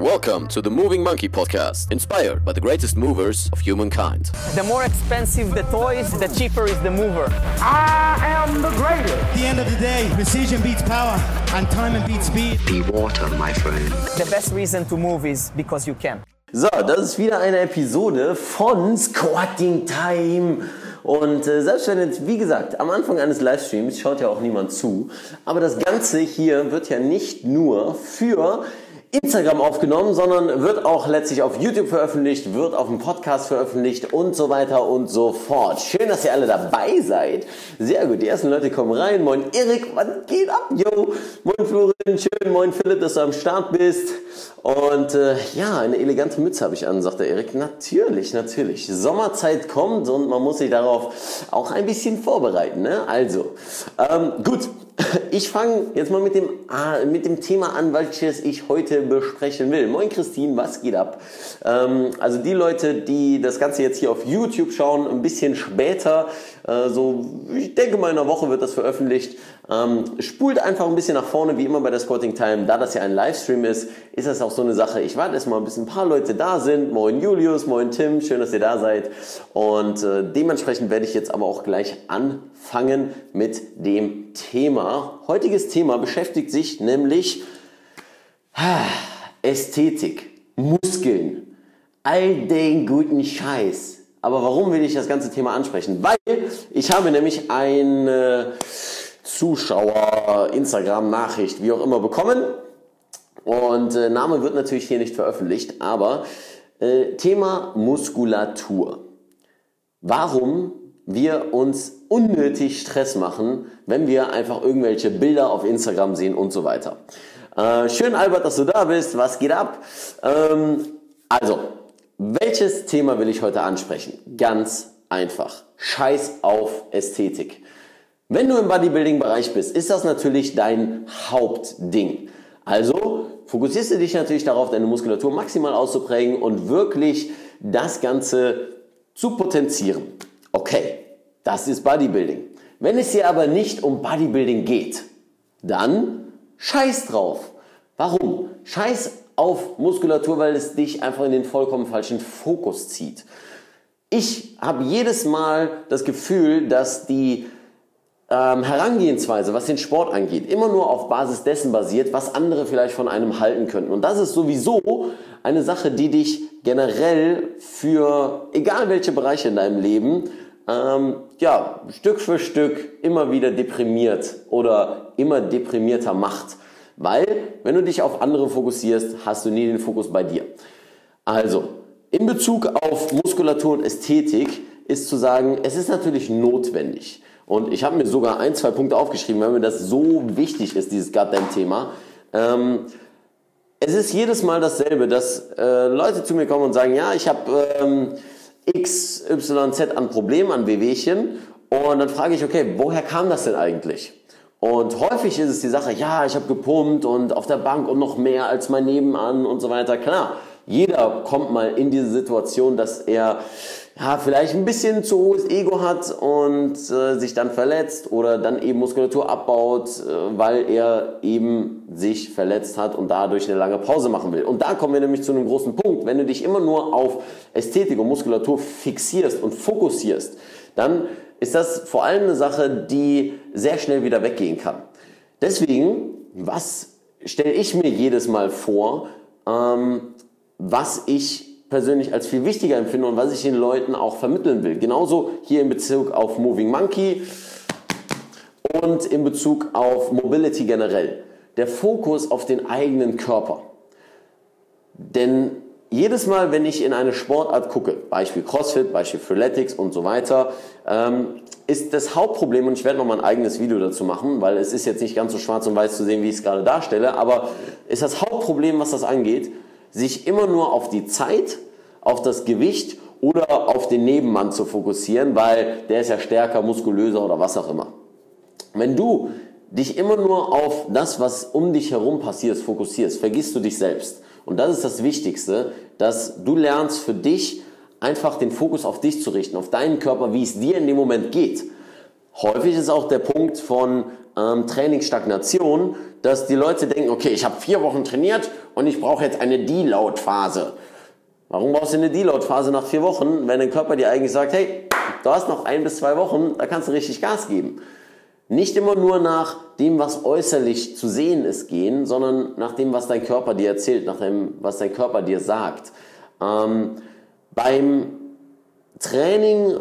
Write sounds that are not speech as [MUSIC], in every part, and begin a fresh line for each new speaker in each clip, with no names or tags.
Welcome to the Moving Monkey Podcast, inspired by the greatest movers of humankind.
The more expensive the toys, the cheaper is the mover.
I am the greatest.
At the end of the day, precision beats power and time beats speed.
Be water, my friend.
The best reason to move is because you can.
So, das ist wieder eine Episode von Squatting Time. Und äh, selbst wenn jetzt, wie gesagt, am Anfang eines Livestreams schaut ja auch niemand zu, aber das Ganze hier wird ja nicht nur für Instagram aufgenommen, sondern wird auch letztlich auf YouTube veröffentlicht, wird auf dem Podcast veröffentlicht und so weiter und so fort. Schön, dass ihr alle dabei seid. Sehr gut, die ersten Leute kommen rein. Moin Erik, was geht ab, yo? Moin Florin, schön, moin Philipp, dass du am Start bist. Und äh, ja, eine elegante Mütze habe ich an, sagt der Erik. Natürlich, natürlich. Sommerzeit kommt und man muss sich darauf auch ein bisschen vorbereiten. Ne? Also, ähm, gut, ich fange jetzt mal mit dem, mit dem Thema an, welches ich heute besprechen will. Moin Christine, was geht ab? Ähm, also die Leute, die das Ganze jetzt hier auf YouTube schauen, ein bisschen später, äh, so ich denke mal in einer Woche wird das veröffentlicht, ähm, spult einfach ein bisschen nach vorne, wie immer bei der Sporting Time. Da das ja ein Livestream ist, ist das auch so eine Sache. Ich warte erstmal, bis ein paar Leute da sind. Moin Julius, moin Tim, schön, dass ihr da seid. Und äh, dementsprechend werde ich jetzt aber auch gleich anfangen mit dem Thema. Heutiges Thema beschäftigt sich nämlich Ästhetik, Muskeln, all den guten Scheiß. Aber warum will ich das ganze Thema ansprechen? Weil ich habe nämlich eine Zuschauer, Instagram, Nachricht, wie auch immer bekommen. Und äh, Name wird natürlich hier nicht veröffentlicht, aber äh, Thema Muskulatur. Warum wir uns unnötig Stress machen, wenn wir einfach irgendwelche Bilder auf Instagram sehen und so weiter. Äh, schön, Albert, dass du da bist. Was geht ab? Ähm, also, welches Thema will ich heute ansprechen? Ganz einfach. Scheiß auf Ästhetik. Wenn du im Bodybuilding-Bereich bist, ist das natürlich dein Hauptding. Also fokussierst du dich natürlich darauf, deine Muskulatur maximal auszuprägen und wirklich das Ganze zu potenzieren. Okay, das ist Bodybuilding. Wenn es dir aber nicht um Bodybuilding geht, dann Scheiß drauf. Warum? Scheiß auf Muskulatur, weil es dich einfach in den vollkommen falschen Fokus zieht. Ich habe jedes Mal das Gefühl, dass die ähm, Herangehensweise, was den Sport angeht, immer nur auf Basis dessen basiert, was andere vielleicht von einem halten könnten. Und das ist sowieso eine Sache, die dich generell für egal welche Bereiche in deinem Leben ähm, ja, Stück für Stück immer wieder deprimiert oder immer deprimierter macht. Weil, wenn du dich auf andere fokussierst, hast du nie den Fokus bei dir. Also, in Bezug auf Muskulatur und Ästhetik ist zu sagen, es ist natürlich notwendig. Und ich habe mir sogar ein, zwei Punkte aufgeschrieben, weil mir das so wichtig ist, dieses Goddamn-Thema. Ähm, es ist jedes Mal dasselbe, dass äh, Leute zu mir kommen und sagen, ja, ich habe ähm, XYZ an Problemen, an Wehwehchen. Und dann frage ich, okay, woher kam das denn eigentlich? Und häufig ist es die Sache, ja, ich habe gepumpt und auf der Bank und noch mehr als mein Nebenan und so weiter. Klar, jeder kommt mal in diese Situation, dass er ja, vielleicht ein bisschen zu hohes Ego hat und äh, sich dann verletzt oder dann eben Muskulatur abbaut, äh, weil er eben sich verletzt hat und dadurch eine lange Pause machen will. Und da kommen wir nämlich zu einem großen Punkt. Wenn du dich immer nur auf Ästhetik und Muskulatur fixierst und fokussierst, dann ist das vor allem eine Sache, die sehr schnell wieder weggehen kann. Deswegen, was stelle ich mir jedes Mal vor, ähm, was ich persönlich als viel wichtiger empfinde und was ich den Leuten auch vermitteln will. Genauso hier in Bezug auf Moving Monkey und in Bezug auf Mobility generell. Der Fokus auf den eigenen Körper. Denn jedes Mal, wenn ich in eine Sportart gucke, Beispiel CrossFit, Beispiel Freeletics und so weiter, ähm, ist das Hauptproblem, und ich werde noch mal ein eigenes Video dazu machen, weil es ist jetzt nicht ganz so schwarz und weiß zu sehen, wie ich es gerade darstelle, aber ist das Hauptproblem, was das angeht, sich immer nur auf die Zeit, auf das Gewicht oder auf den Nebenmann zu fokussieren, weil der ist ja stärker, muskulöser oder was auch immer. Wenn du dich immer nur auf das, was um dich herum passiert, fokussierst, vergisst du dich selbst. Und das ist das Wichtigste, dass du lernst für dich einfach den Fokus auf dich zu richten, auf deinen Körper, wie es dir in dem Moment geht. häufig ist auch der Punkt von ähm, Trainingsstagnation, dass die Leute denken, okay, ich habe vier Wochen trainiert und ich brauche jetzt eine Deload-Phase. Warum brauchst du eine Deload-Phase nach vier Wochen, wenn dein Körper dir eigentlich sagt, hey, du hast noch ein bis zwei Wochen, da kannst du richtig Gas geben. Nicht immer nur nach dem, was äußerlich zu sehen ist, gehen, sondern nach dem, was dein Körper dir erzählt, nach dem, was dein Körper dir sagt. Ähm, beim Training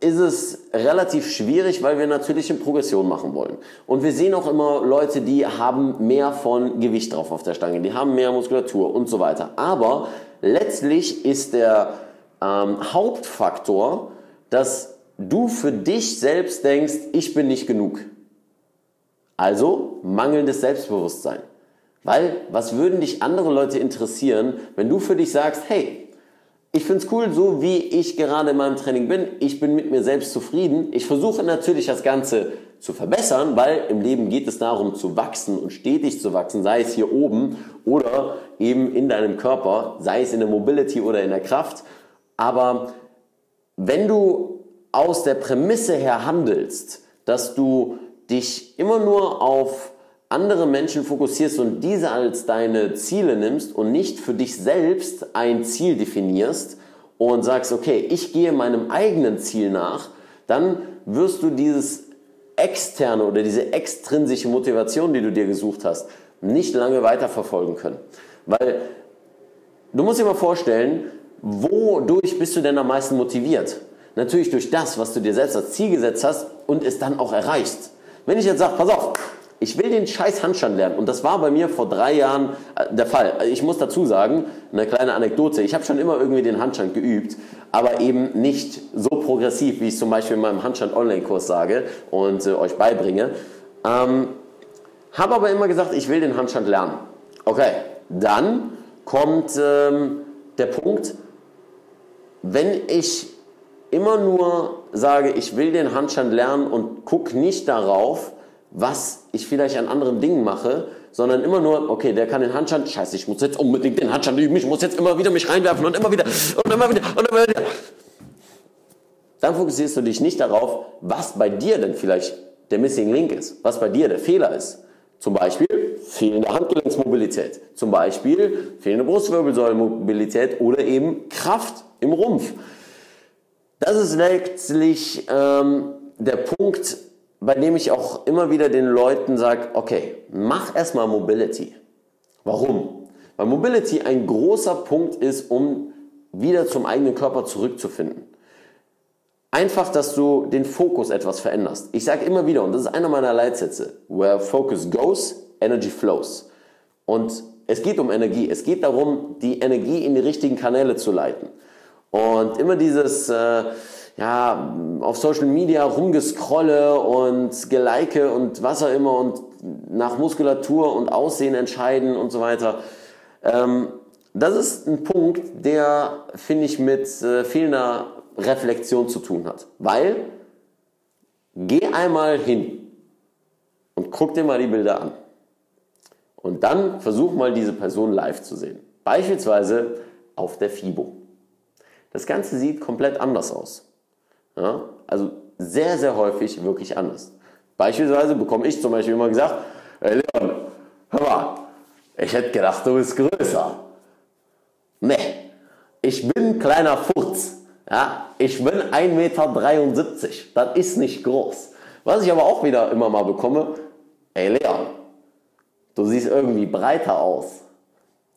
ist es relativ schwierig, weil wir natürlich eine Progression machen wollen. Und wir sehen auch immer Leute, die haben mehr von Gewicht drauf auf der Stange, die haben mehr Muskulatur und so weiter. Aber letztlich ist der ähm, Hauptfaktor, dass du für dich selbst denkst, ich bin nicht genug. Also mangelndes Selbstbewusstsein. Weil was würden dich andere Leute interessieren, wenn du für dich sagst, hey, ich finde es cool, so wie ich gerade in meinem Training bin. Ich bin mit mir selbst zufrieden. Ich versuche natürlich das Ganze zu verbessern, weil im Leben geht es darum zu wachsen und stetig zu wachsen, sei es hier oben oder eben in deinem Körper, sei es in der Mobility oder in der Kraft. Aber wenn du aus der Prämisse her handelst, dass du dich immer nur auf andere Menschen fokussierst und diese als deine Ziele nimmst und nicht für dich selbst ein Ziel definierst und sagst, okay, ich gehe meinem eigenen Ziel nach, dann wirst du dieses externe oder diese extrinsische Motivation, die du dir gesucht hast, nicht lange weiterverfolgen können. Weil du musst dir mal vorstellen, wodurch bist du denn am meisten motiviert? Natürlich durch das, was du dir selbst als Ziel gesetzt hast und es dann auch erreichst. Wenn ich jetzt sage, pass auf, ich will den scheiß Handstand lernen. Und das war bei mir vor drei Jahren äh, der Fall. Ich muss dazu sagen, eine kleine Anekdote. Ich habe schon immer irgendwie den Handstand geübt, aber eben nicht so progressiv, wie ich zum Beispiel in meinem Handstand-Online-Kurs sage und äh, euch beibringe. Ähm, habe aber immer gesagt, ich will den Handstand lernen. Okay, dann kommt ähm, der Punkt, wenn ich immer nur sage, ich will den Handstand lernen und gucke nicht darauf, was ich vielleicht an anderen Dingen mache, sondern immer nur, okay, der kann den Handstand, scheiße, ich muss jetzt unbedingt den Handstand üben, ich muss jetzt immer wieder mich reinwerfen und immer wieder und immer wieder und immer wieder. Dann fokussierst du dich nicht darauf, was bei dir denn vielleicht der Missing Link ist, was bei dir der Fehler ist. Zum Beispiel fehlende Handgelenksmobilität, zum Beispiel fehlende Brustwirbelsäulenmobilität oder eben Kraft im Rumpf. Das ist letztlich ähm, der Punkt, bei dem ich auch immer wieder den Leuten sage, okay, mach erstmal Mobility. Warum? Weil Mobility ein großer Punkt ist, um wieder zum eigenen Körper zurückzufinden. Einfach, dass du den Fokus etwas veränderst. Ich sage immer wieder, und das ist einer meiner Leitsätze, where focus goes, energy flows. Und es geht um Energie. Es geht darum, die Energie in die richtigen Kanäle zu leiten. Und immer dieses... Äh, ja, auf Social Media rumgescrolle und gelike und was auch immer und nach Muskulatur und Aussehen entscheiden und so weiter. Ähm, das ist ein Punkt, der, finde ich, mit äh, fehlender Reflexion zu tun hat. Weil, geh einmal hin und guck dir mal die Bilder an. Und dann versuch mal diese Person live zu sehen. Beispielsweise auf der FIBO. Das Ganze sieht komplett anders aus. Ja? Also sehr, sehr häufig wirklich anders. Beispielsweise bekomme ich zum Beispiel immer gesagt, hey Leon, hör mal, ich hätte gedacht, du bist größer. Nee, ich bin ein kleiner Furz. Ja, ich bin 1,73 Meter. Das ist nicht groß. Was ich aber auch wieder immer mal bekomme, ey Leon, du siehst irgendwie breiter aus.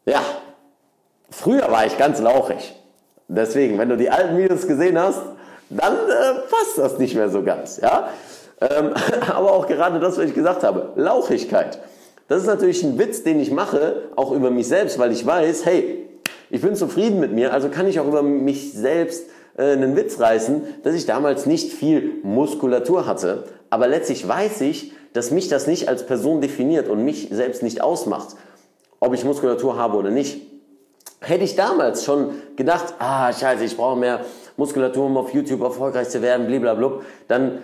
Ja, früher war ich ganz lauchig. Deswegen, wenn du die alten Videos gesehen hast, dann äh, passt das nicht mehr so ganz. Ja? Ähm, [LAUGHS] aber auch gerade das, was ich gesagt habe, Lauchigkeit. Das ist natürlich ein Witz, den ich mache, auch über mich selbst, weil ich weiß, hey, ich bin zufrieden mit mir, also kann ich auch über mich selbst äh, einen Witz reißen, dass ich damals nicht viel Muskulatur hatte. Aber letztlich weiß ich, dass mich das nicht als Person definiert und mich selbst nicht ausmacht, ob ich Muskulatur habe oder nicht. Hätte ich damals schon gedacht, ah, scheiße, ich brauche mehr Muskulatur, um auf YouTube erfolgreich zu werden, blablabla, dann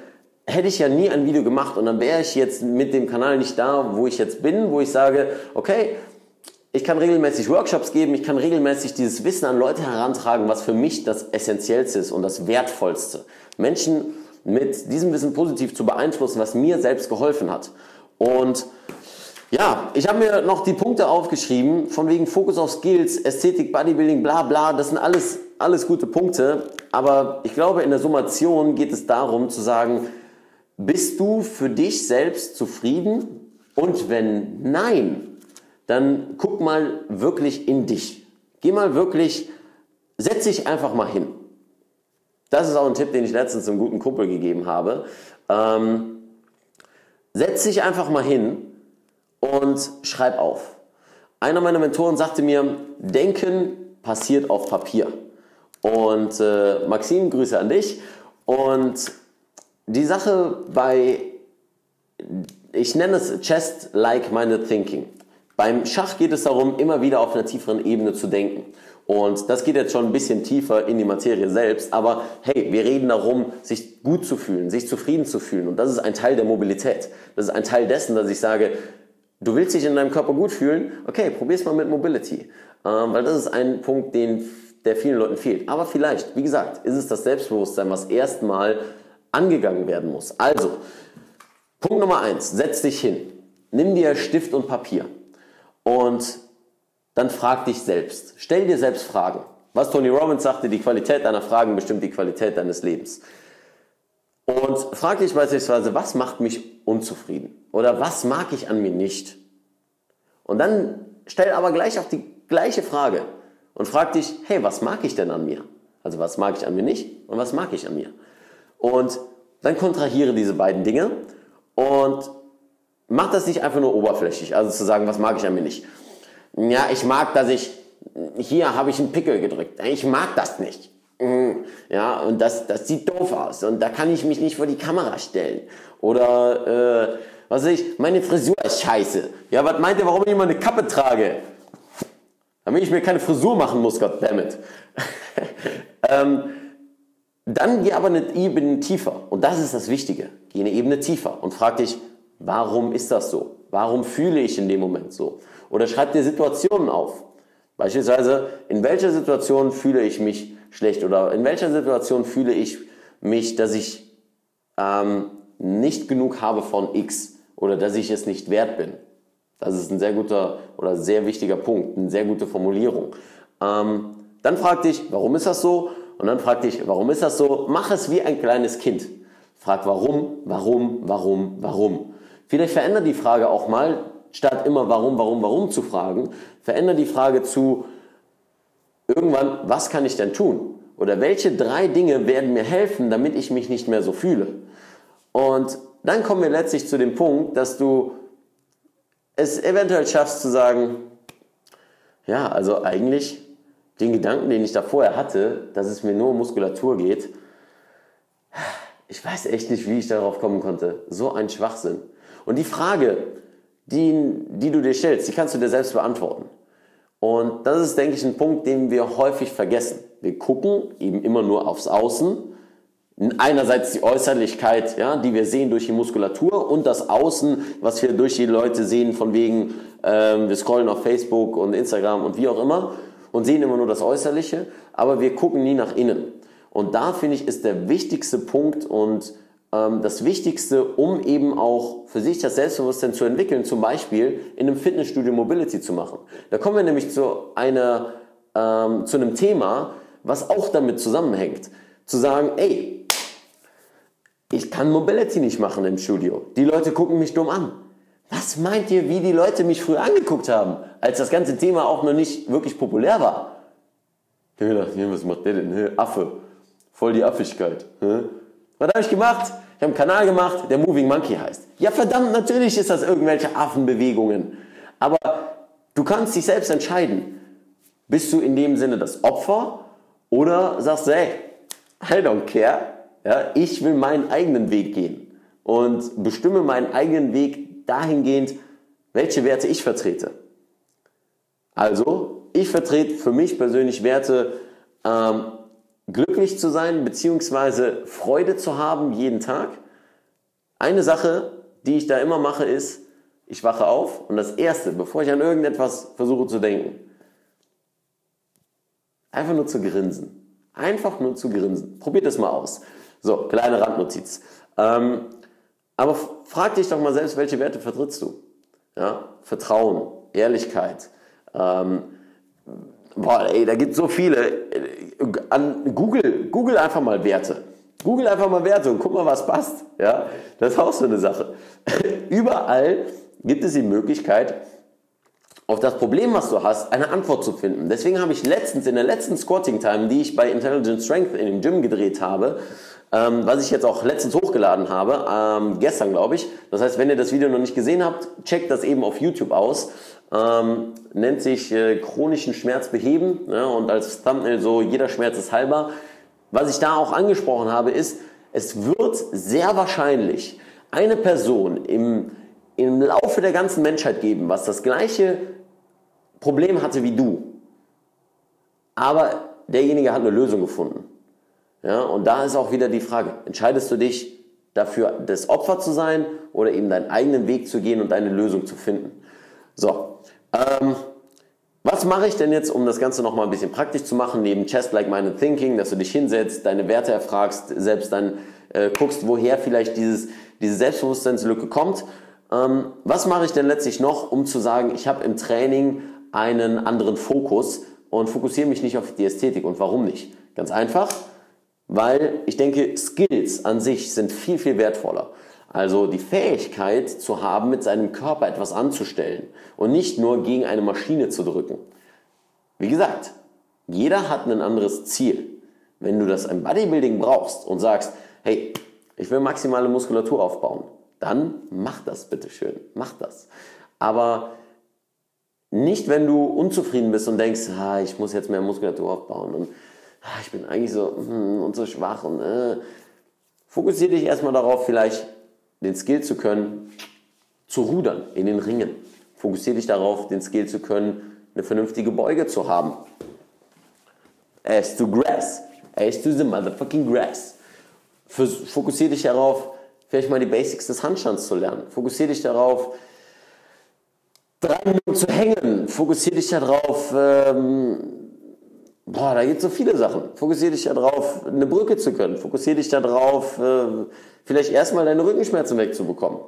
hätte ich ja nie ein Video gemacht und dann wäre ich jetzt mit dem Kanal nicht da, wo ich jetzt bin, wo ich sage, okay, ich kann regelmäßig Workshops geben, ich kann regelmäßig dieses Wissen an Leute herantragen, was für mich das Essentiellste ist und das Wertvollste. Menschen mit diesem Wissen positiv zu beeinflussen, was mir selbst geholfen hat. Und ja, ich habe mir noch die Punkte aufgeschrieben, von wegen Fokus auf Skills, Ästhetik, Bodybuilding, bla bla, das sind alles, alles gute Punkte. Aber ich glaube, in der Summation geht es darum zu sagen, bist du für dich selbst zufrieden? Und wenn nein, dann guck mal wirklich in dich. Geh mal wirklich, setz dich einfach mal hin. Das ist auch ein Tipp, den ich letztens einem guten Kumpel gegeben habe. Ähm, setz dich einfach mal hin und schreib auf. Einer meiner Mentoren sagte mir, Denken passiert auf Papier. Und äh, Maxim, Grüße an dich. Und die Sache bei, ich nenne es Chest-like-minded thinking. Beim Schach geht es darum, immer wieder auf einer tieferen Ebene zu denken. Und das geht jetzt schon ein bisschen tiefer in die Materie selbst. Aber hey, wir reden darum, sich gut zu fühlen, sich zufrieden zu fühlen. Und das ist ein Teil der Mobilität. Das ist ein Teil dessen, dass ich sage, Du willst dich in deinem Körper gut fühlen? Okay, probier's mal mit Mobility. Ähm, weil das ist ein Punkt, den, der vielen Leuten fehlt. Aber vielleicht, wie gesagt, ist es das Selbstbewusstsein, was erstmal angegangen werden muss. Also, Punkt Nummer eins, setz dich hin. Nimm dir Stift und Papier. Und dann frag dich selbst. Stell dir selbst Fragen. Was Tony Robbins sagte, die Qualität deiner Fragen bestimmt die Qualität deines Lebens. Und frag dich beispielsweise, was macht mich unzufrieden? Oder was mag ich an mir nicht? Und dann stell aber gleich auch die gleiche Frage und frag dich, hey, was mag ich denn an mir? Also was mag ich an mir nicht und was mag ich an mir? Und dann kontrahiere diese beiden Dinge und mach das nicht einfach nur oberflächlich, also zu sagen, was mag ich an mir nicht. Ja, ich mag, dass ich, hier habe ich einen Pickel gedrückt. Ich mag das nicht. Mhm. Ja, und das, das sieht doof aus und da kann ich mich nicht vor die Kamera stellen. Oder, äh, was weiß ich, meine Frisur ist scheiße. Ja, was meint ihr, warum ich immer eine Kappe trage? Damit ich mir keine Frisur machen muss, goddammit. [LAUGHS] ähm, dann geh aber eine Ebene tiefer. Und das ist das Wichtige. Geh eine Ebene tiefer und frag dich, warum ist das so? Warum fühle ich in dem Moment so? Oder schreib dir Situationen auf. Beispielsweise, in welcher Situation fühle ich mich schlecht oder in welcher Situation fühle ich mich, dass ich ähm, nicht genug habe von X oder dass ich es nicht wert bin. Das ist ein sehr guter oder sehr wichtiger Punkt, eine sehr gute Formulierung. Ähm, dann frag dich, warum ist das so? Und dann frag dich, warum ist das so? Mach es wie ein kleines Kind. Frag warum, warum, warum, warum. Vielleicht verändere die Frage auch mal, statt immer warum, warum, warum zu fragen, verändere die Frage zu irgendwann, was kann ich denn tun? Oder welche drei Dinge werden mir helfen, damit ich mich nicht mehr so fühle? Und dann kommen wir letztlich zu dem Punkt, dass du es eventuell schaffst zu sagen, ja, also eigentlich den Gedanken, den ich da vorher hatte, dass es mir nur um Muskulatur geht, ich weiß echt nicht, wie ich darauf kommen konnte. So ein Schwachsinn. Und die Frage, die, die du dir stellst, die kannst du dir selbst beantworten. Und das ist, denke ich, ein Punkt, den wir häufig vergessen. Wir gucken eben immer nur aufs Außen. Einerseits die Äußerlichkeit, ja, die wir sehen durch die Muskulatur und das Außen, was wir durch die Leute sehen, von wegen, ähm, wir scrollen auf Facebook und Instagram und wie auch immer und sehen immer nur das Äußerliche, aber wir gucken nie nach innen. Und da finde ich, ist der wichtigste Punkt und ähm, das Wichtigste, um eben auch für sich das Selbstbewusstsein zu entwickeln, zum Beispiel in einem Fitnessstudio Mobility zu machen. Da kommen wir nämlich zu, einer, ähm, zu einem Thema, was auch damit zusammenhängt. Zu sagen, ey, ich kann Mobility nicht machen im Studio. Die Leute gucken mich dumm an. Was meint ihr, wie die Leute mich früher angeguckt haben, als das ganze Thema auch noch nicht wirklich populär war? Ich habe gedacht, was macht der denn? Affe. Voll die Affigkeit. Was habe ich gemacht? Ich habe einen Kanal gemacht, der Moving Monkey heißt. Ja, verdammt, natürlich ist das irgendwelche Affenbewegungen. Aber du kannst dich selbst entscheiden. Bist du in dem Sinne das Opfer oder sagst du, hey, I don't care. Ja, ich will meinen eigenen Weg gehen und bestimme meinen eigenen Weg dahingehend, welche Werte ich vertrete. Also, ich vertrete für mich persönlich Werte, ähm, glücklich zu sein bzw. Freude zu haben jeden Tag. Eine Sache, die ich da immer mache, ist, ich wache auf und das Erste, bevor ich an irgendetwas versuche zu denken, einfach nur zu grinsen. Einfach nur zu grinsen. Probiert das mal aus. So, kleine Randnotiz. Ähm, aber frag dich doch mal selbst, welche Werte vertrittst du? Ja? Vertrauen, Ehrlichkeit. Ähm, boah, ey, da gibt es so viele. An Google, Google einfach mal Werte. Google einfach mal Werte und guck mal, was passt. Ja? Das ist auch so eine Sache. [LAUGHS] Überall gibt es die Möglichkeit, auf das Problem, was du hast, eine Antwort zu finden. Deswegen habe ich letztens, in der letzten Squatting Time, die ich bei Intelligent Strength in dem Gym gedreht habe, ähm, was ich jetzt auch letztens hochgeladen habe, ähm, gestern glaube ich. Das heißt, wenn ihr das Video noch nicht gesehen habt, checkt das eben auf YouTube aus. Ähm, nennt sich äh, chronischen Schmerz beheben ne, und als Thumbnail so jeder Schmerz ist heilbar. Was ich da auch angesprochen habe, ist, es wird sehr wahrscheinlich eine Person im, im Laufe der ganzen Menschheit geben, was das gleiche Problem hatte wie du. Aber derjenige hat eine Lösung gefunden. Ja, und da ist auch wieder die Frage, entscheidest du dich dafür, das Opfer zu sein oder eben deinen eigenen Weg zu gehen und deine Lösung zu finden? So, ähm, was mache ich denn jetzt, um das Ganze nochmal ein bisschen praktisch zu machen, neben Chest Like Minded Thinking, dass du dich hinsetzt, deine Werte erfragst, selbst dann äh, guckst, woher vielleicht dieses, diese Selbstbewusstseinslücke kommt. Ähm, was mache ich denn letztlich noch, um zu sagen, ich habe im Training einen anderen Fokus und fokussiere mich nicht auf die Ästhetik. Und warum nicht? Ganz einfach, weil ich denke, Skills an sich sind viel, viel wertvoller. Also die Fähigkeit zu haben, mit seinem Körper etwas anzustellen und nicht nur gegen eine Maschine zu drücken. Wie gesagt, jeder hat ein anderes Ziel. Wenn du das im Bodybuilding brauchst und sagst, hey, ich will maximale Muskulatur aufbauen, dann mach das bitte schön, mach das. Aber nicht, wenn du unzufrieden bist und denkst, ah, ich muss jetzt mehr Muskulatur aufbauen und ah, ich bin eigentlich so hm, und so schwach und äh, fokussiere dich erstmal darauf, vielleicht den Skill zu können, zu rudern in den Ringen. Fokussiere dich darauf, den Skill zu können, eine vernünftige Beuge zu haben. As to grass. As to the motherfucking grass. Fokussiere dich darauf, vielleicht mal die Basics des Handstands zu lernen. Fokussiere dich darauf, drei Minuten zu hängen. Fokussiere dich darauf, ähm, boah, da gibt es so viele Sachen. Fokussiere dich darauf, eine Brücke zu können. Fokussiere dich darauf, äh, vielleicht erstmal deine Rückenschmerzen wegzubekommen.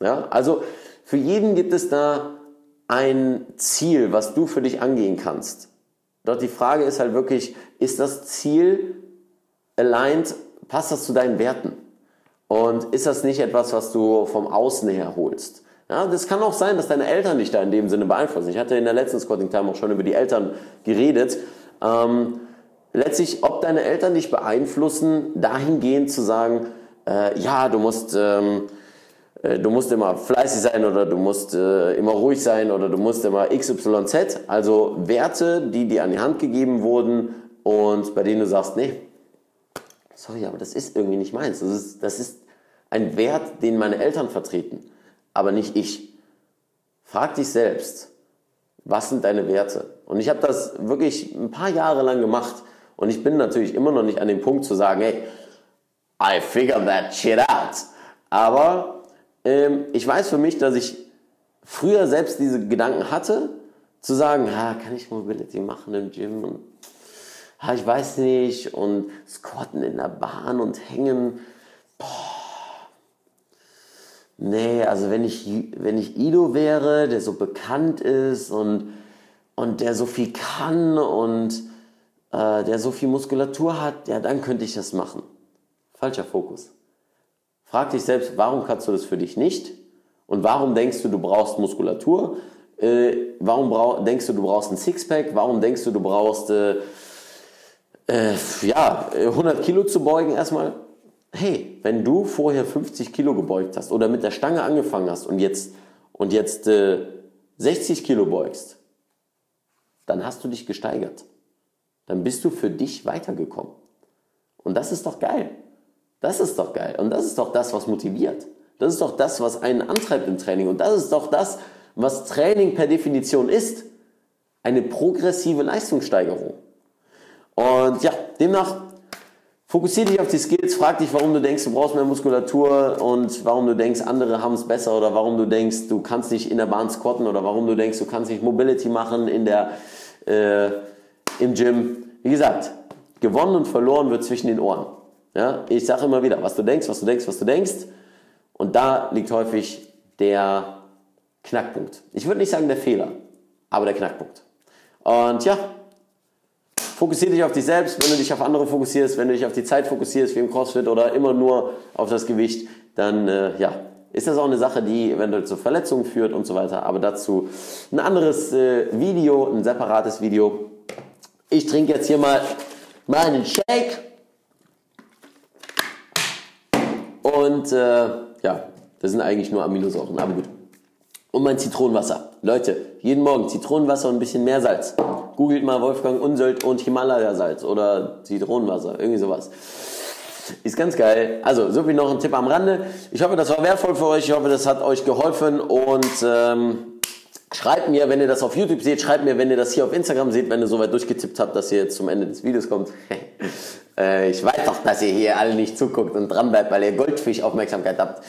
Ja, also für jeden gibt es da ein Ziel, was du für dich angehen kannst. Dort die Frage ist halt wirklich, ist das Ziel aligned, passt das zu deinen Werten? Und ist das nicht etwas, was du vom Außen her holst? Ja, das kann auch sein, dass deine Eltern dich da in dem Sinne beeinflussen. Ich hatte in der letzten Squatting Time auch schon über die Eltern geredet. Ähm, letztlich, ob deine Eltern dich beeinflussen, dahingehend zu sagen, äh, ja, du musst, ähm, äh, du musst immer fleißig sein oder du musst äh, immer ruhig sein oder du musst immer XYZ. Also Werte, die dir an die Hand gegeben wurden und bei denen du sagst, nee, sorry, aber das ist irgendwie nicht meins. Das ist, das ist ein Wert, den meine Eltern vertreten aber nicht ich. Frag dich selbst, was sind deine Werte? Und ich habe das wirklich ein paar Jahre lang gemacht und ich bin natürlich immer noch nicht an dem Punkt zu sagen, hey, I figured that shit out. Aber ähm, ich weiß für mich, dass ich früher selbst diese Gedanken hatte, zu sagen, ah, kann ich Mobility machen im Gym und ah, ich weiß nicht und squatten in der Bahn und hängen. Boah, Nee, also wenn ich, wenn ich Ido wäre, der so bekannt ist und, und der so viel kann und äh, der so viel Muskulatur hat, ja, dann könnte ich das machen. Falscher Fokus. Frag dich selbst, warum kannst du das für dich nicht? Und warum denkst du, du brauchst Muskulatur? Äh, warum brauch, denkst du, du brauchst ein Sixpack? Warum denkst du, du brauchst äh, äh ja, 100 Kilo zu beugen erstmal? hey, wenn du vorher 50 Kilo gebeugt hast oder mit der Stange angefangen hast und jetzt, und jetzt äh, 60 Kilo beugst, dann hast du dich gesteigert. Dann bist du für dich weitergekommen. Und das ist doch geil. Das ist doch geil. Und das ist doch das, was motiviert. Das ist doch das, was einen antreibt im Training. Und das ist doch das, was Training per Definition ist. Eine progressive Leistungssteigerung. Und ja, demnach Fokussiere dich auf die Skills, frag dich, warum du denkst, du brauchst mehr Muskulatur und warum du denkst, andere haben es besser oder warum du denkst, du kannst nicht in der Bahn squatten oder warum du denkst, du kannst nicht Mobility machen in der, äh, im Gym. Wie gesagt, gewonnen und verloren wird zwischen den Ohren. Ja, ich sage immer wieder, was du denkst, was du denkst, was du denkst. Und da liegt häufig der Knackpunkt. Ich würde nicht sagen der Fehler, aber der Knackpunkt. Und ja, fokussiere dich auf dich selbst. Wenn du dich auf andere fokussierst, wenn du dich auf die Zeit fokussierst, wie im CrossFit oder immer nur auf das Gewicht, dann äh, ja, ist das auch eine Sache, die eventuell zu Verletzungen führt und so weiter. Aber dazu ein anderes äh, Video, ein separates Video. Ich trinke jetzt hier mal meinen Shake. Und äh, ja, das sind eigentlich nur Aminosäuren, aber gut. Und mein Zitronenwasser. Leute, jeden Morgen Zitronenwasser und ein bisschen Meersalz. Googelt mal Wolfgang Unsöld und Himalaya-Salz oder Zitronenwasser, irgendwie sowas. Ist ganz geil. Also, so viel noch ein Tipp am Rande. Ich hoffe, das war wertvoll für euch. Ich hoffe, das hat euch geholfen und ähm, schreibt mir, wenn ihr das auf YouTube seht, schreibt mir, wenn ihr das hier auf Instagram seht, wenn ihr soweit durchgetippt habt, dass ihr jetzt zum Ende des Videos kommt. [LAUGHS] äh, ich weiß doch, dass ihr hier alle nicht zuguckt und dran bleibt, weil ihr Goldfisch-Aufmerksamkeit habt.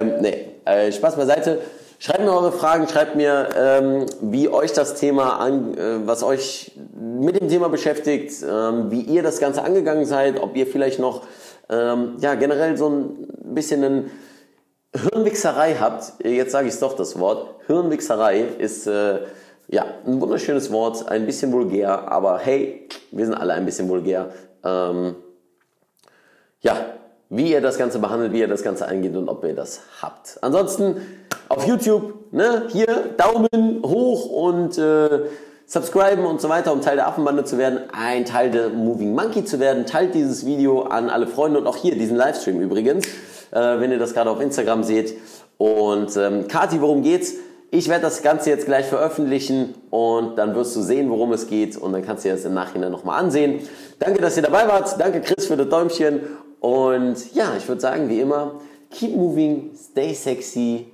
Ähm, nee, äh, Spaß beiseite. Schreibt mir eure Fragen, schreibt mir, ähm, wie euch das Thema, an, äh, was euch mit dem Thema beschäftigt, ähm, wie ihr das Ganze angegangen seid, ob ihr vielleicht noch ähm, ja, generell so ein bisschen eine Hirnwichserei habt. Jetzt sage ich es doch das Wort. Hirnwichserei ist äh, ja ein wunderschönes Wort, ein bisschen vulgär, aber hey, wir sind alle ein bisschen vulgär. Ähm, ja, wie ihr das Ganze behandelt, wie ihr das Ganze eingeht und ob ihr das habt. Ansonsten auf YouTube, ne, hier Daumen hoch und äh, subscriben und so weiter, um Teil der Affenbande zu werden, ein Teil der Moving Monkey zu werden. Teilt dieses Video an alle Freunde und auch hier diesen Livestream übrigens, äh, wenn ihr das gerade auf Instagram seht. Und ähm, Kati, worum geht's? Ich werde das Ganze jetzt gleich veröffentlichen und dann wirst du sehen, worum es geht und dann kannst du dir das im Nachhinein nochmal ansehen. Danke, dass ihr dabei wart. Danke, Chris, für das Däumchen. Und ja, ich würde sagen, wie immer, keep moving, stay sexy,